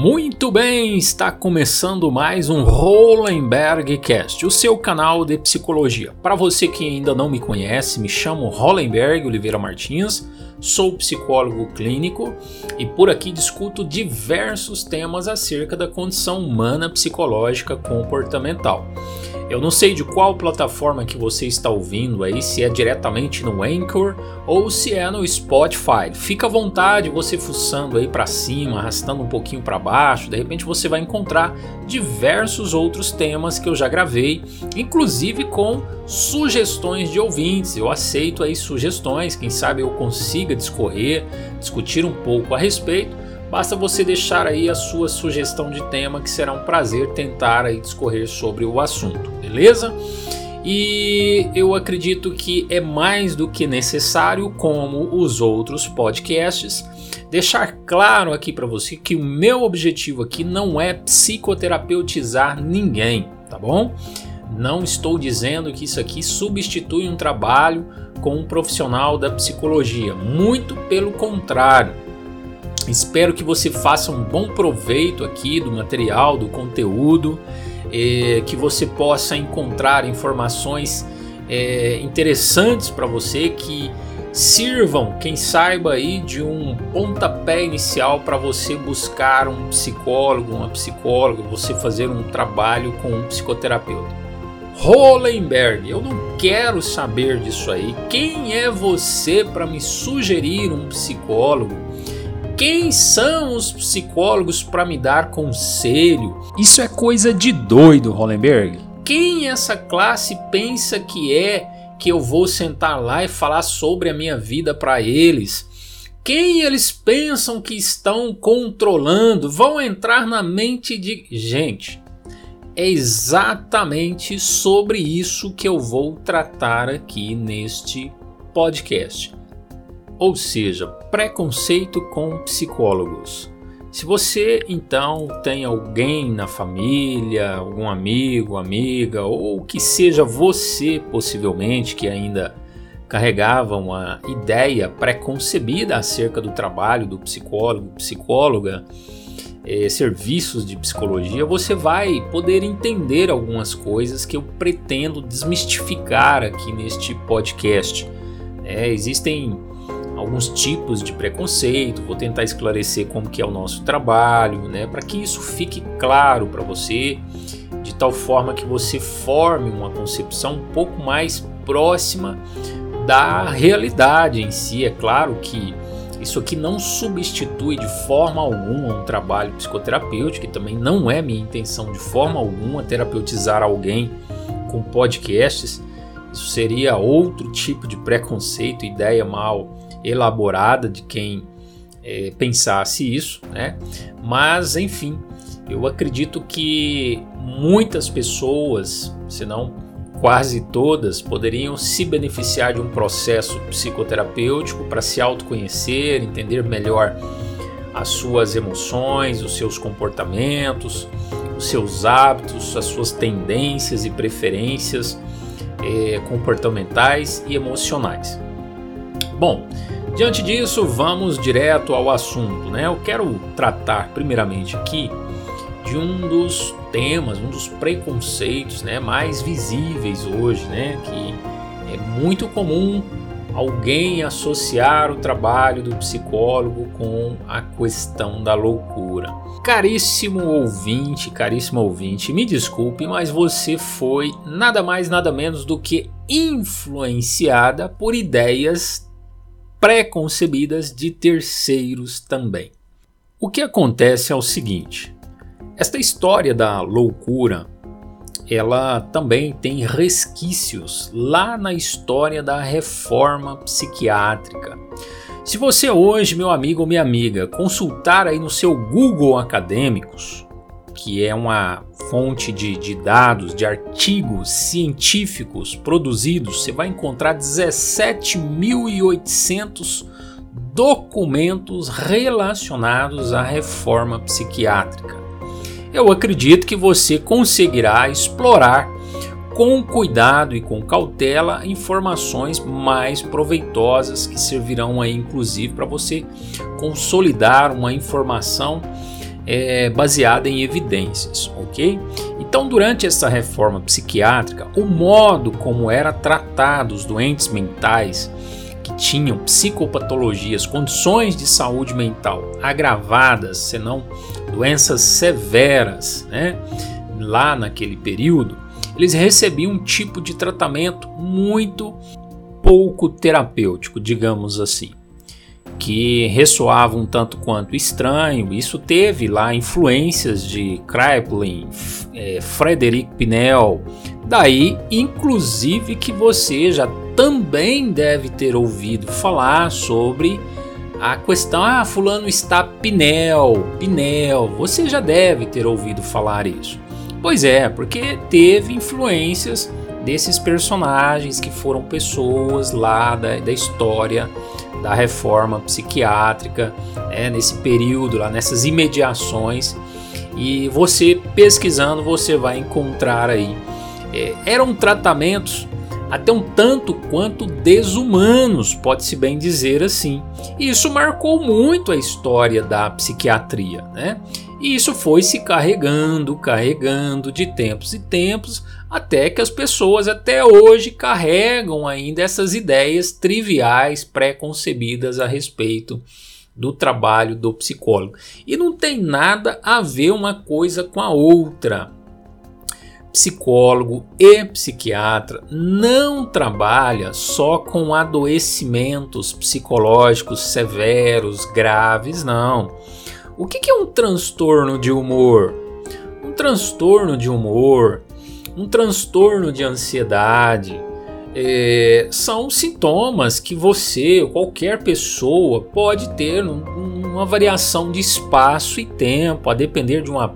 Muito bem, está começando mais um Hollenberg Cast, o seu canal de psicologia. Para você que ainda não me conhece, me chamo Hollenberg Oliveira Martins, sou psicólogo clínico e por aqui discuto diversos temas acerca da condição humana psicológica comportamental. Eu não sei de qual plataforma que você está ouvindo aí, se é diretamente no Anchor ou se é no Spotify. Fica à vontade você fuçando aí para cima, arrastando um pouquinho para baixo, de repente você vai encontrar diversos outros temas que eu já gravei, inclusive com sugestões de ouvintes. Eu aceito aí sugestões, quem sabe eu consiga discorrer, discutir um pouco a respeito. Basta você deixar aí a sua sugestão de tema que será um prazer tentar aí discorrer sobre o assunto, beleza? E eu acredito que é mais do que necessário, como os outros podcasts, deixar claro aqui para você que o meu objetivo aqui não é psicoterapeutizar ninguém, tá bom? Não estou dizendo que isso aqui substitui um trabalho com um profissional da psicologia, muito pelo contrário. Espero que você faça um bom proveito aqui do material, do conteúdo, que você possa encontrar informações eh, interessantes para você que sirvam, quem saiba aí, de um pontapé inicial para você buscar um psicólogo, uma psicóloga, você fazer um trabalho com um psicoterapeuta. Hollenberg, eu não quero saber disso aí. Quem é você para me sugerir um psicólogo? Quem são os psicólogos para me dar conselho? Isso é coisa de doido, Hollenberg. Quem essa classe pensa que é que eu vou sentar lá e falar sobre a minha vida para eles? Quem eles pensam que estão controlando? Vão entrar na mente de. Gente, é exatamente sobre isso que eu vou tratar aqui neste podcast ou seja, preconceito com psicólogos. Se você então tem alguém na família, algum amigo, amiga, ou que seja você possivelmente que ainda carregava uma ideia preconcebida acerca do trabalho do psicólogo, psicóloga, eh, serviços de psicologia, você vai poder entender algumas coisas que eu pretendo desmistificar aqui neste podcast. É, existem alguns tipos de preconceito, vou tentar esclarecer como que é o nosso trabalho, né, para que isso fique claro para você, de tal forma que você forme uma concepção um pouco mais próxima da realidade em si. É claro que isso aqui não substitui de forma alguma um trabalho psicoterapêutico, que também não é minha intenção de forma alguma terapeutizar alguém com podcasts. Isso seria outro tipo de preconceito, ideia mal elaborada de quem é, pensasse isso, né? Mas enfim, eu acredito que muitas pessoas, se não quase todas, poderiam se beneficiar de um processo psicoterapêutico para se autoconhecer, entender melhor as suas emoções, os seus comportamentos, os seus hábitos, as suas tendências e preferências é, comportamentais e emocionais. Bom, diante disso, vamos direto ao assunto, né? Eu quero tratar primeiramente aqui de um dos temas, um dos preconceitos, né, mais visíveis hoje, né, que é muito comum alguém associar o trabalho do psicólogo com a questão da loucura. Caríssimo ouvinte, caríssimo ouvinte, me desculpe, mas você foi nada mais nada menos do que influenciada por ideias preconcebidas de terceiros também. O que acontece é o seguinte: esta história da loucura, ela também tem resquícios lá na história da reforma psiquiátrica. Se você hoje, meu amigo ou minha amiga, consultar aí no seu Google Acadêmicos, que é uma fonte de, de dados, de artigos científicos produzidos, você vai encontrar 17.800 documentos relacionados à reforma psiquiátrica. Eu acredito que você conseguirá explorar com cuidado e com cautela informações mais proveitosas que servirão aí inclusive para você consolidar uma informação é, baseada em evidências, ok? Então, durante essa reforma psiquiátrica, o modo como era tratado os doentes mentais que tinham psicopatologias, condições de saúde mental agravadas, senão doenças severas, né? Lá naquele período, eles recebiam um tipo de tratamento muito pouco terapêutico, digamos assim, que ressoava um tanto quanto estranho. Isso teve lá influências de Kraepelin, é, Frederic Pinel, daí inclusive que você já também deve ter ouvido falar sobre a questão, ah, fulano está Pinel, Pinel, você já deve ter ouvido falar isso. Pois é, porque teve influências desses personagens que foram pessoas lá da, da história da reforma psiquiátrica, né, nesse período, lá nessas imediações. E você pesquisando, você vai encontrar aí. É, eram tratamentos até um tanto quanto desumanos, pode-se bem dizer assim. E isso marcou muito a história da psiquiatria, né? E isso foi se carregando, carregando de tempos e tempos, até que as pessoas até hoje carregam ainda essas ideias triviais pré-concebidas a respeito do trabalho do psicólogo. E não tem nada a ver uma coisa com a outra. Psicólogo e psiquiatra não trabalha só com adoecimentos psicológicos severos, graves, não o que, é um transtorno de humor? Um transtorno de humor, um transtorno de ansiedade, é, são sintomas que você, qualquer pessoa, pode ter uma variação de espaço e tempo, a depender de uma,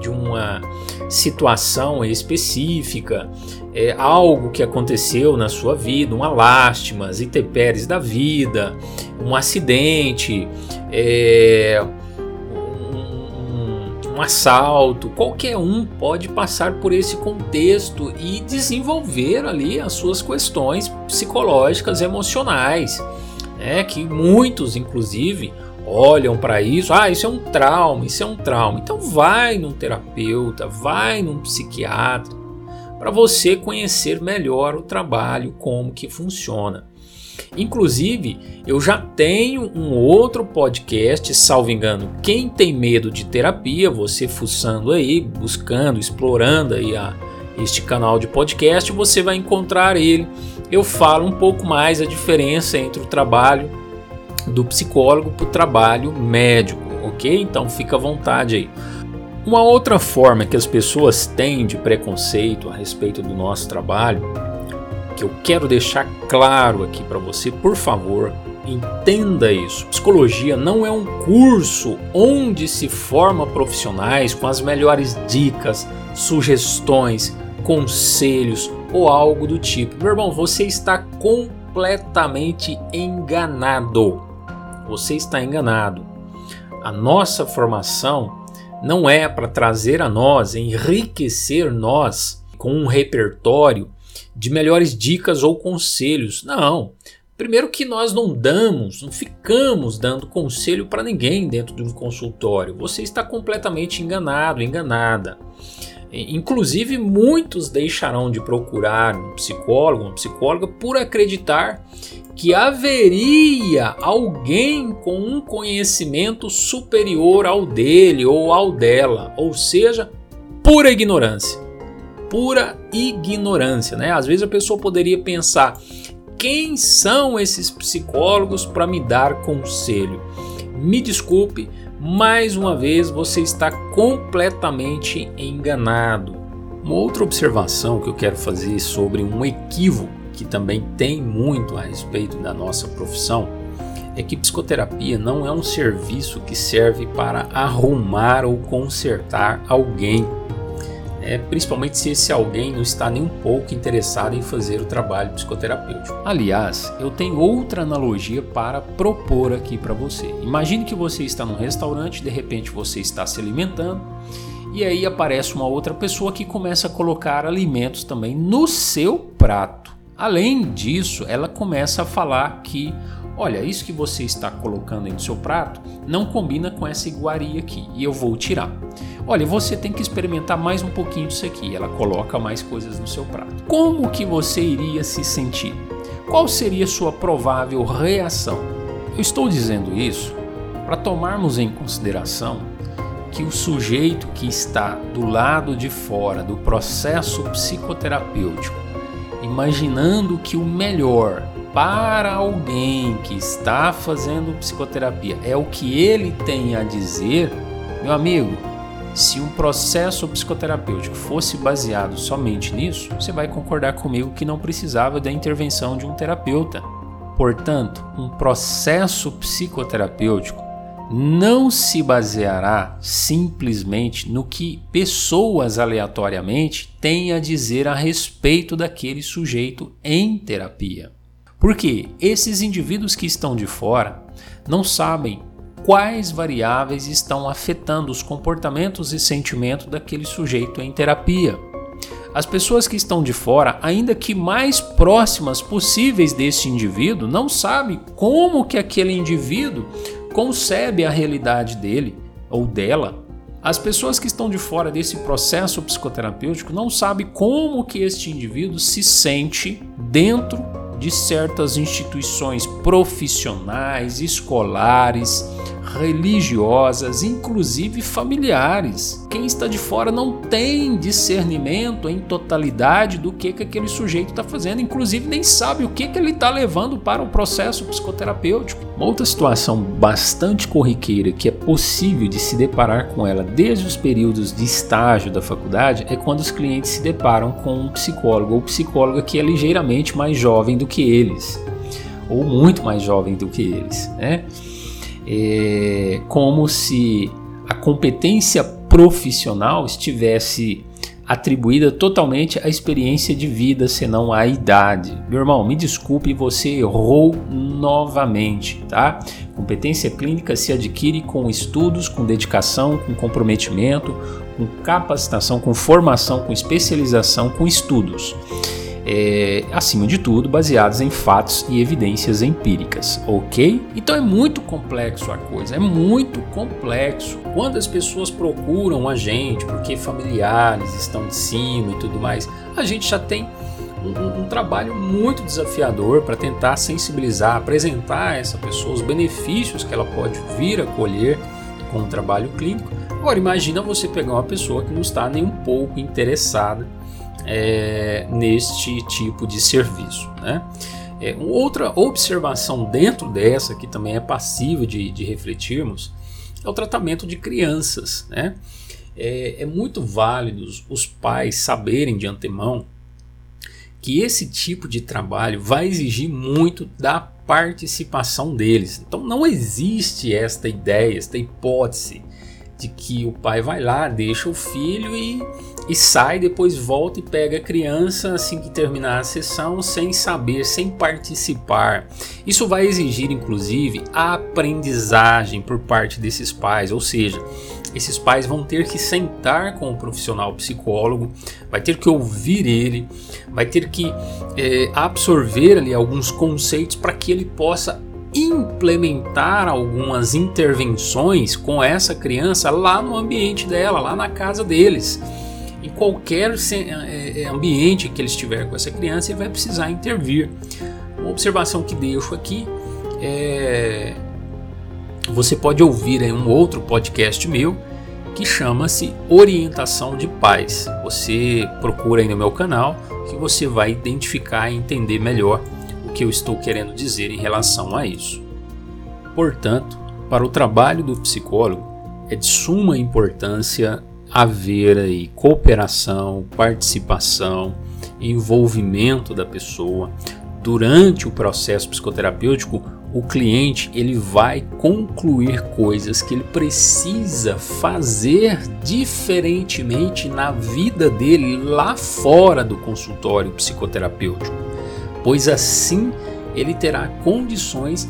de uma situação específica, é, algo que aconteceu na sua vida, uma lástima, as intempéries da vida, um acidente, é, um assalto, qualquer um pode passar por esse contexto e desenvolver ali as suas questões psicológicas, emocionais, né? que muitos, inclusive, olham para isso, ah, isso é um trauma, isso é um trauma. Então vai num terapeuta, vai num psiquiatra para você conhecer melhor o trabalho, como que funciona. Inclusive, eu já tenho um outro podcast, salvo engano, quem tem medo de terapia, você fuçando aí, buscando, explorando aí a, este canal de podcast, você vai encontrar ele. Eu falo um pouco mais a diferença entre o trabalho do psicólogo para o trabalho médico, ok? Então fica à vontade aí. Uma outra forma que as pessoas têm de preconceito a respeito do nosso trabalho que eu quero deixar claro aqui para você, por favor, entenda isso. Psicologia não é um curso onde se forma profissionais com as melhores dicas, sugestões, conselhos ou algo do tipo. Meu irmão, você está completamente enganado. Você está enganado. A nossa formação não é para trazer a nós, enriquecer nós com um repertório de melhores dicas ou conselhos. Não. Primeiro que nós não damos, não ficamos dando conselho para ninguém dentro de um consultório. Você está completamente enganado, enganada. Inclusive, muitos deixarão de procurar um psicólogo, uma psicóloga, por acreditar que haveria alguém com um conhecimento superior ao dele ou ao dela, ou seja, pura ignorância pura ignorância, né? Às vezes a pessoa poderia pensar: quem são esses psicólogos para me dar conselho? Me desculpe, mais uma vez você está completamente enganado. Uma outra observação que eu quero fazer sobre um equívoco que também tem muito a respeito da nossa profissão é que psicoterapia não é um serviço que serve para arrumar ou consertar alguém é, principalmente se esse alguém não está nem um pouco interessado em fazer o trabalho psicoterapêutico. Aliás, eu tenho outra analogia para propor aqui para você. Imagine que você está num restaurante, de repente você está se alimentando e aí aparece uma outra pessoa que começa a colocar alimentos também no seu prato. Além disso, ela começa a falar que olha, isso que você está colocando aí no seu prato não combina com essa iguaria aqui e eu vou tirar. Olha, você tem que experimentar mais um pouquinho disso aqui. Ela coloca mais coisas no seu prato. Como que você iria se sentir? Qual seria sua provável reação? Eu estou dizendo isso para tomarmos em consideração que o sujeito que está do lado de fora do processo psicoterapêutico, imaginando que o melhor para alguém que está fazendo psicoterapia é o que ele tem a dizer, meu amigo, se um processo psicoterapêutico fosse baseado somente nisso, você vai concordar comigo que não precisava da intervenção de um terapeuta. Portanto, um processo psicoterapêutico não se baseará simplesmente no que pessoas aleatoriamente têm a dizer a respeito daquele sujeito em terapia. Porque esses indivíduos que estão de fora não sabem quais variáveis estão afetando os comportamentos e sentimentos daquele sujeito em terapia. As pessoas que estão de fora, ainda que mais próximas possíveis desse indivíduo, não sabem como que aquele indivíduo concebe a realidade dele ou dela. As pessoas que estão de fora desse processo psicoterapêutico não sabem como que este indivíduo se sente dentro de certas instituições profissionais, escolares, religiosas, inclusive familiares. Quem está de fora não tem discernimento em totalidade do que, que aquele sujeito está fazendo, inclusive nem sabe o que, que ele está levando para o processo psicoterapêutico. Uma outra situação bastante corriqueira que é possível de se deparar com ela desde os períodos de estágio da faculdade é quando os clientes se deparam com um psicólogo ou psicóloga que é ligeiramente mais jovem do que eles, ou muito mais jovem do que eles, né? é, como se a competência profissional estivesse atribuída totalmente à experiência de vida, senão à idade. Meu irmão, me desculpe, você errou novamente, tá? Competência clínica se adquire com estudos, com dedicação, com comprometimento, com capacitação, com formação, com especialização, com estudos é, acima de tudo, baseados em fatos e evidências empíricas, ok? Então é muito complexo a coisa, é muito complexo. Quando as pessoas procuram a gente porque familiares estão de cima e tudo mais, a gente já tem um, um, trabalho muito desafiador para tentar sensibilizar, apresentar a essa pessoa os benefícios que ela pode vir a colher com o trabalho clínico. Agora imagina você pegar uma pessoa que não está nem um pouco interessada é, neste tipo de serviço. Né? É, outra observação dentro dessa, que também é passível de, de refletirmos, é o tratamento de crianças. Né? É, é muito válido os pais saberem de antemão que esse tipo de trabalho vai exigir muito da participação deles. Então não existe esta ideia, esta hipótese de que o pai vai lá, deixa o filho e, e sai, depois volta e pega a criança assim que terminar a sessão, sem saber, sem participar. Isso vai exigir, inclusive, a aprendizagem por parte desses pais, ou seja, esses pais vão ter que sentar com o profissional psicólogo, vai ter que ouvir ele, vai ter que é, absorver ali alguns conceitos para que ele possa implementar algumas intervenções com essa criança lá no ambiente dela, lá na casa deles. Em qualquer é, é, ambiente que ele estiver com essa criança, ele vai precisar intervir. Uma observação que deixo aqui é. Você pode ouvir aí um outro podcast meu que chama-se Orientação de Pais. Você procura aí no meu canal que você vai identificar e entender melhor o que eu estou querendo dizer em relação a isso. Portanto, para o trabalho do psicólogo, é de suma importância haver aí cooperação, participação, envolvimento da pessoa. Durante o processo psicoterapêutico, o cliente ele vai concluir coisas que ele precisa fazer diferentemente na vida dele lá fora do consultório psicoterapêutico pois assim ele terá condições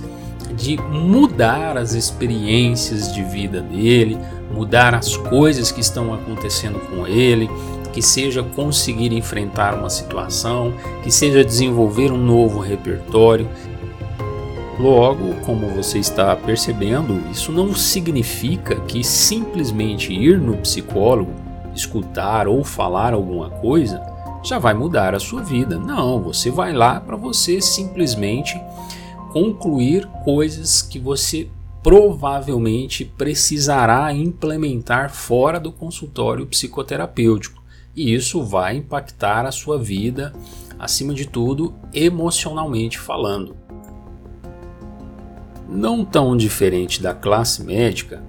de mudar as experiências de vida dele, mudar as coisas que estão acontecendo com ele, que seja conseguir enfrentar uma situação, que seja desenvolver um novo repertório. Logo, como você está percebendo, isso não significa que simplesmente ir no psicólogo, escutar ou falar alguma coisa já vai mudar a sua vida. Não, você vai lá para você simplesmente concluir coisas que você provavelmente precisará implementar fora do consultório psicoterapêutico. E isso vai impactar a sua vida, acima de tudo, emocionalmente falando. Não tão diferente da classe médica,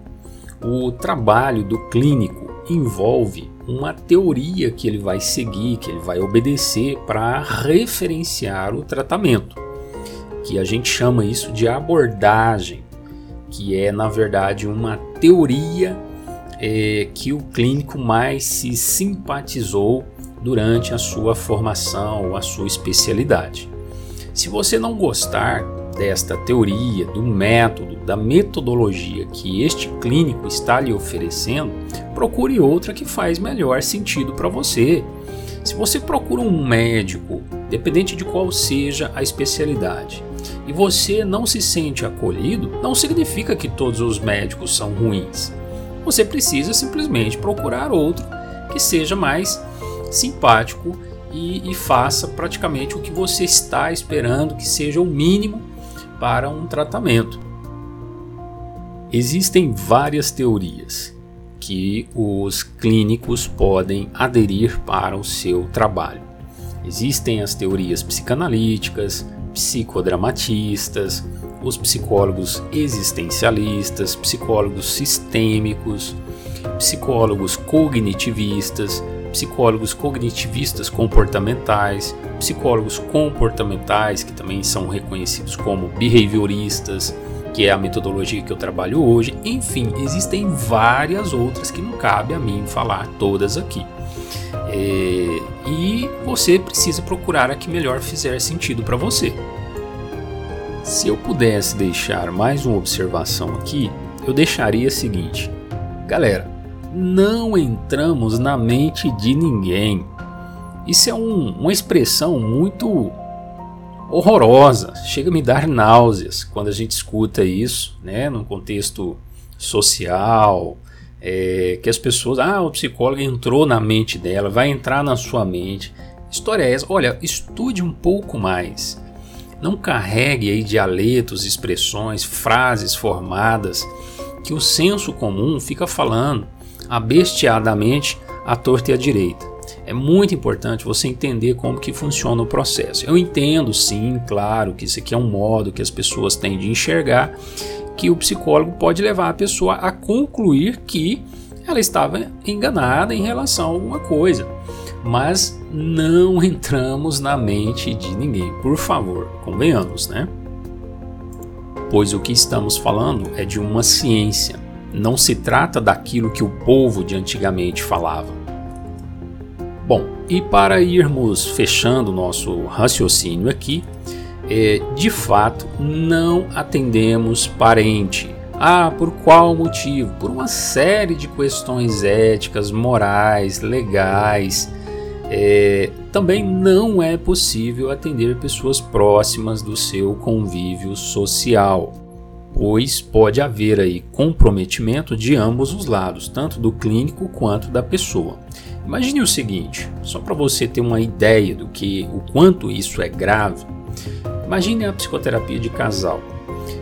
o trabalho do clínico envolve uma teoria que ele vai seguir, que ele vai obedecer para referenciar o tratamento, que a gente chama isso de abordagem, que é na verdade uma teoria é, que o clínico mais se simpatizou durante a sua formação, a sua especialidade. Se você não gostar desta teoria, do método, da metodologia que este clínico está lhe oferecendo, procure outra que faz melhor sentido para você. Se você procura um médico, dependente de qual seja a especialidade, e você não se sente acolhido, não significa que todos os médicos são ruins. Você precisa simplesmente procurar outro que seja mais simpático e, e faça praticamente o que você está esperando, que seja o mínimo para um tratamento. Existem várias teorias que os clínicos podem aderir para o seu trabalho. Existem as teorias psicanalíticas, psicodramatistas, os psicólogos existencialistas, psicólogos sistêmicos, psicólogos cognitivistas, psicólogos cognitivistas comportamentais, psicólogos comportamentais, que também são reconhecidos como behavioristas, que é a metodologia que eu trabalho hoje. Enfim, existem várias outras que não cabe a mim falar todas aqui. É, e você precisa procurar a que melhor fizer sentido para você. Se eu pudesse deixar mais uma observação aqui, eu deixaria a seguinte: galera, não entramos na mente de ninguém. Isso é um, uma expressão muito horrorosa, chega a me dar náuseas quando a gente escuta isso, né, num contexto social, é, que as pessoas, ah, o psicólogo entrou na mente dela, vai entrar na sua mente. História é essa? Olha, estude um pouco mais. Não carregue aí dialetos, expressões, frases formadas que o senso comum fica falando abesteadamente à torta e à direita. É muito importante você entender como que funciona o processo. Eu entendo sim, claro, que isso aqui é um modo que as pessoas têm de enxergar que o psicólogo pode levar a pessoa a concluir que ela estava enganada em relação a alguma coisa. Mas não entramos na mente de ninguém, por favor, convenhamos, né? Pois o que estamos falando é de uma ciência, não se trata daquilo que o povo de antigamente falava. Bom, e para irmos fechando nosso raciocínio aqui, é, de fato não atendemos parente. Ah, por qual motivo? Por uma série de questões éticas, morais, legais. É, também não é possível atender pessoas próximas do seu convívio social pois pode haver aí comprometimento de ambos os lados, tanto do clínico quanto da pessoa. Imagine o seguinte, só para você ter uma ideia do que o quanto isso é grave. Imagine a psicoterapia de casal.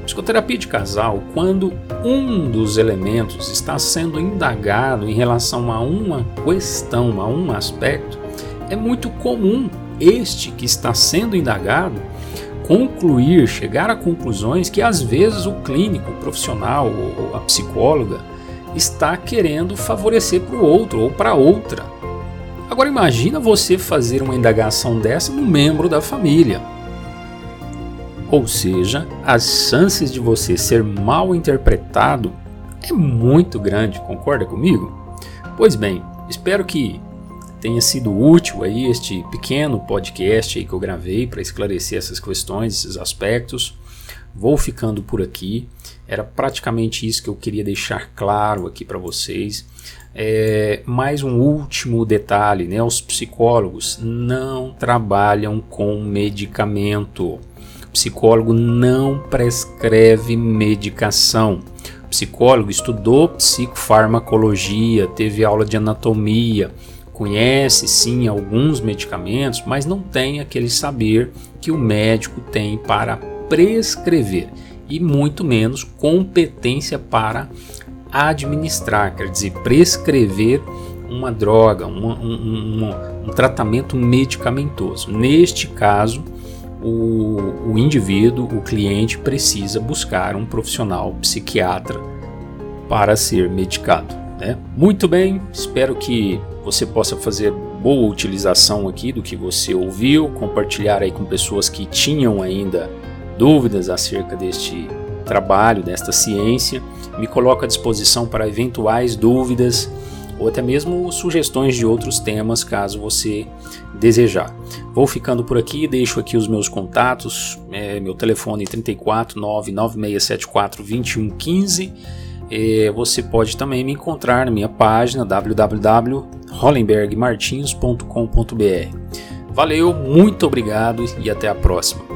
Psicoterapia de casal, quando um dos elementos está sendo indagado em relação a uma questão, a um aspecto, é muito comum este que está sendo indagado concluir, chegar a conclusões que às vezes o clínico, o profissional ou a psicóloga está querendo favorecer para o outro ou para outra. Agora imagina você fazer uma indagação dessa no membro da família. Ou seja, as chances de você ser mal interpretado é muito grande, concorda comigo? Pois bem, espero que tenha sido útil aí este pequeno podcast aí que eu gravei para esclarecer essas questões, esses aspectos. Vou ficando por aqui. Era praticamente isso que eu queria deixar claro aqui para vocês. É, mais um último detalhe, né? Os psicólogos não trabalham com medicamento. Psicólogo não prescreve medicação. Psicólogo estudou psicofarmacologia, teve aula de anatomia, conhece sim alguns medicamentos, mas não tem aquele saber que o médico tem para prescrever e muito menos competência para administrar, quer dizer, prescrever uma droga, um, um, um, tratamento medicamentoso. Neste caso, o, o indivíduo, o cliente, precisa buscar um profissional psiquiatra para ser medicado. Né? Muito bem, espero que você possa fazer boa utilização aqui do que você ouviu, compartilhar aí com pessoas que tinham ainda dúvidas acerca deste trabalho, desta ciência. Me coloco à disposição para eventuais dúvidas ou até mesmo sugestões de outros temas, caso você desejar. Vou ficando por aqui, deixo aqui os meus contatos, é, meu telefone 34 99674 2115. É, você pode também me encontrar na minha página www.hollenbergmartins.com.br. Valeu, muito obrigado e até a próxima.